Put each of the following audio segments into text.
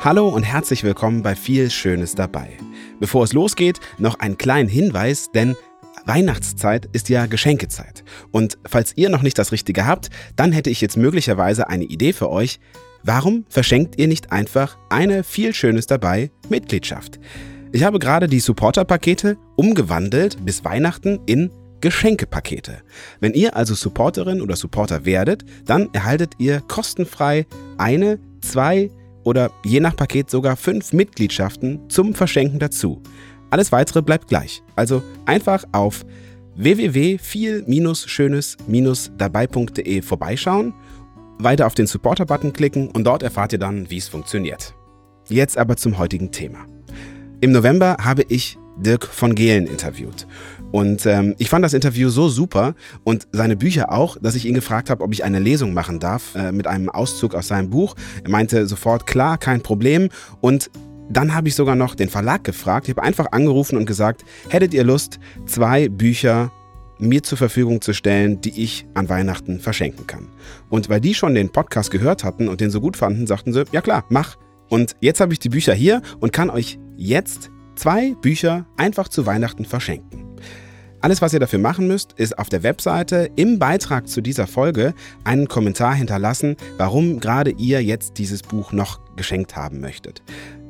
Hallo und herzlich willkommen bei viel Schönes dabei. Bevor es losgeht, noch ein kleiner Hinweis, denn Weihnachtszeit ist ja Geschenkezeit. Und falls ihr noch nicht das Richtige habt, dann hätte ich jetzt möglicherweise eine Idee für euch. Warum verschenkt ihr nicht einfach eine viel Schönes dabei Mitgliedschaft? Ich habe gerade die Supporter-Pakete umgewandelt bis Weihnachten in Geschenkepakete. Wenn ihr also Supporterin oder Supporter werdet, dann erhaltet ihr kostenfrei eine, zwei oder je nach Paket sogar fünf Mitgliedschaften zum Verschenken dazu. Alles weitere bleibt gleich. Also einfach auf www.viel-schönes-dabei.de vorbeischauen, weiter auf den Supporter-Button klicken und dort erfahrt ihr dann, wie es funktioniert. Jetzt aber zum heutigen Thema. Im November habe ich Dirk von Gehlen interviewt. Und ähm, ich fand das Interview so super und seine Bücher auch, dass ich ihn gefragt habe, ob ich eine Lesung machen darf äh, mit einem Auszug aus seinem Buch. Er meinte sofort, klar, kein Problem. Und dann habe ich sogar noch den Verlag gefragt. Ich habe einfach angerufen und gesagt, hättet ihr Lust, zwei Bücher mir zur Verfügung zu stellen, die ich an Weihnachten verschenken kann. Und weil die schon den Podcast gehört hatten und den so gut fanden, sagten sie, ja klar, mach. Und jetzt habe ich die Bücher hier und kann euch jetzt zwei Bücher einfach zu Weihnachten verschenken. Alles, was ihr dafür machen müsst, ist auf der Webseite im Beitrag zu dieser Folge einen Kommentar hinterlassen, warum gerade ihr jetzt dieses Buch noch geschenkt haben möchtet.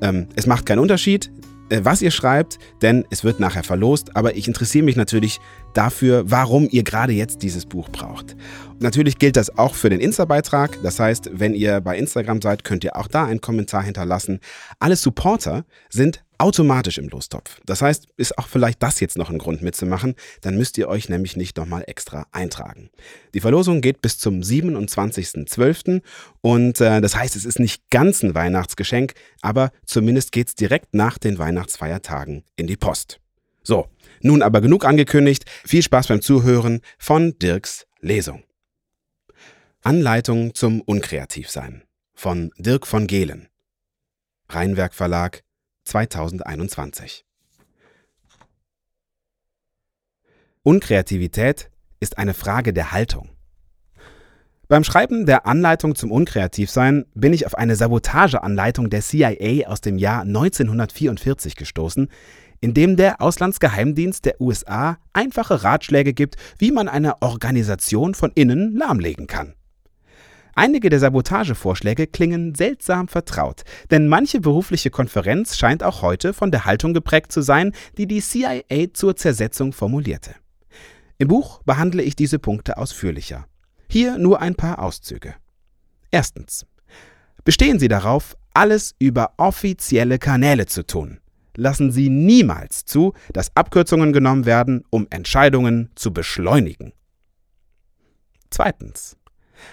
Ähm, es macht keinen Unterschied, äh, was ihr schreibt, denn es wird nachher verlost, aber ich interessiere mich natürlich dafür, warum ihr gerade jetzt dieses Buch braucht. Und natürlich gilt das auch für den Insta-Beitrag, das heißt, wenn ihr bei Instagram seid, könnt ihr auch da einen Kommentar hinterlassen. Alle Supporter sind automatisch im Lostopf. Das heißt, ist auch vielleicht das jetzt noch ein Grund mitzumachen, dann müsst ihr euch nämlich nicht nochmal extra eintragen. Die Verlosung geht bis zum 27.12. und äh, das heißt, es ist nicht ganz ein Weihnachtsgeschenk, aber zumindest geht es direkt nach den Weihnachtsfeiertagen in die Post. So, nun aber genug angekündigt. Viel Spaß beim Zuhören von Dirks Lesung. Anleitung zum Unkreativsein von Dirk von Gehlen. Rheinwerk Verlag 2021. Unkreativität ist eine Frage der Haltung. Beim Schreiben der Anleitung zum Unkreativsein bin ich auf eine Sabotageanleitung der CIA aus dem Jahr 1944 gestoßen, in dem der Auslandsgeheimdienst der USA einfache Ratschläge gibt, wie man eine Organisation von innen lahmlegen kann. Einige der Sabotagevorschläge klingen seltsam vertraut, denn manche berufliche Konferenz scheint auch heute von der Haltung geprägt zu sein, die die CIA zur Zersetzung formulierte. Im Buch behandle ich diese Punkte ausführlicher. Hier nur ein paar Auszüge. Erstens. Bestehen Sie darauf, alles über offizielle Kanäle zu tun. Lassen Sie niemals zu, dass Abkürzungen genommen werden, um Entscheidungen zu beschleunigen. Zweitens.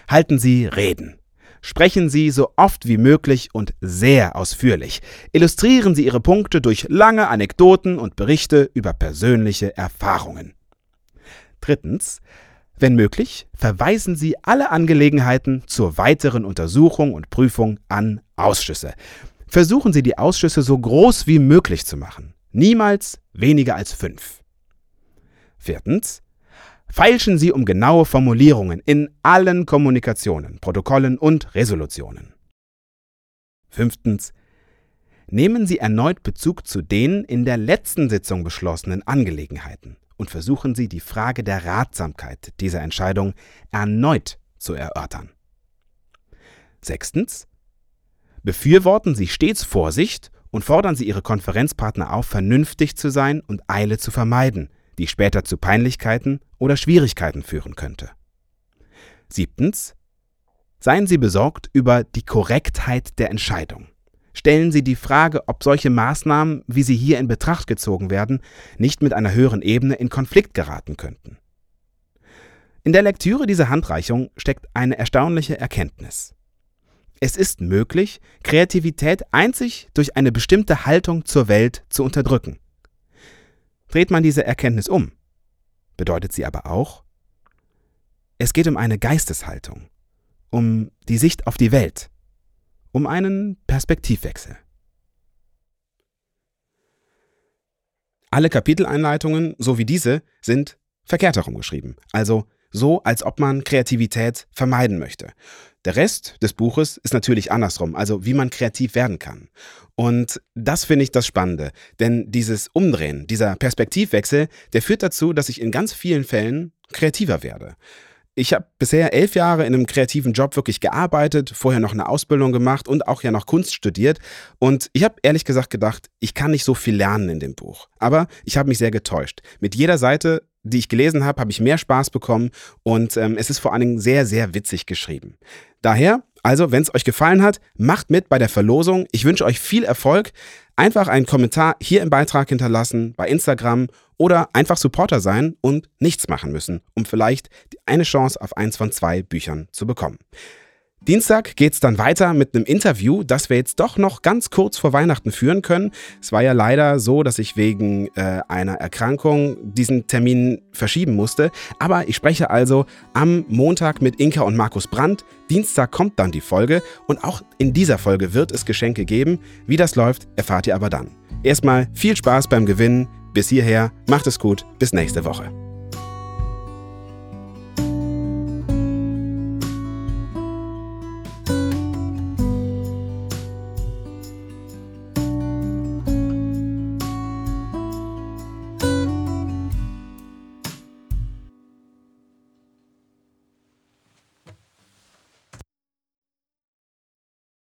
Halten Sie Reden. Sprechen Sie so oft wie möglich und sehr ausführlich. Illustrieren Sie Ihre Punkte durch lange Anekdoten und Berichte über persönliche Erfahrungen. Drittens. Wenn möglich, verweisen Sie alle Angelegenheiten zur weiteren Untersuchung und Prüfung an Ausschüsse. Versuchen Sie die Ausschüsse so groß wie möglich zu machen. Niemals weniger als fünf. Viertens feilschen Sie um genaue Formulierungen in allen Kommunikationen, Protokollen und Resolutionen. Fünftens. Nehmen Sie erneut Bezug zu den in der letzten Sitzung beschlossenen Angelegenheiten und versuchen Sie die Frage der Ratsamkeit dieser Entscheidung erneut zu erörtern. Sechstens. Befürworten Sie stets Vorsicht und fordern Sie Ihre Konferenzpartner auf, vernünftig zu sein und Eile zu vermeiden, die später zu Peinlichkeiten oder Schwierigkeiten führen könnte. Siebtens. Seien Sie besorgt über die Korrektheit der Entscheidung. Stellen Sie die Frage, ob solche Maßnahmen, wie sie hier in Betracht gezogen werden, nicht mit einer höheren Ebene in Konflikt geraten könnten. In der Lektüre dieser Handreichung steckt eine erstaunliche Erkenntnis. Es ist möglich, Kreativität einzig durch eine bestimmte Haltung zur Welt zu unterdrücken. Dreht man diese Erkenntnis um, bedeutet sie aber auch, es geht um eine Geisteshaltung, um die Sicht auf die Welt, um einen Perspektivwechsel. Alle Kapiteleinleitungen, so wie diese, sind verkehrt herum geschrieben, also so, als ob man Kreativität vermeiden möchte. Der Rest des Buches ist natürlich andersrum, also wie man kreativ werden kann. Und das finde ich das Spannende, denn dieses Umdrehen, dieser Perspektivwechsel, der führt dazu, dass ich in ganz vielen Fällen kreativer werde. Ich habe bisher elf Jahre in einem kreativen Job wirklich gearbeitet, vorher noch eine Ausbildung gemacht und auch ja noch Kunst studiert. Und ich habe ehrlich gesagt gedacht, ich kann nicht so viel lernen in dem Buch. Aber ich habe mich sehr getäuscht. Mit jeder Seite, die ich gelesen habe, habe ich mehr Spaß bekommen und ähm, es ist vor allen Dingen sehr, sehr witzig geschrieben. Daher, also, wenn es euch gefallen hat, macht mit bei der Verlosung. Ich wünsche euch viel Erfolg. Einfach einen Kommentar hier im Beitrag hinterlassen, bei Instagram oder einfach Supporter sein und nichts machen müssen, um vielleicht eine Chance auf eins von zwei Büchern zu bekommen. Dienstag geht es dann weiter mit einem Interview, das wir jetzt doch noch ganz kurz vor Weihnachten führen können. Es war ja leider so, dass ich wegen äh, einer Erkrankung diesen Termin verschieben musste. Aber ich spreche also am Montag mit Inka und Markus Brandt. Dienstag kommt dann die Folge und auch in dieser Folge wird es Geschenke geben. Wie das läuft, erfahrt ihr aber dann. Erstmal viel Spaß beim Gewinnen. Bis hierher, macht es gut, bis nächste Woche.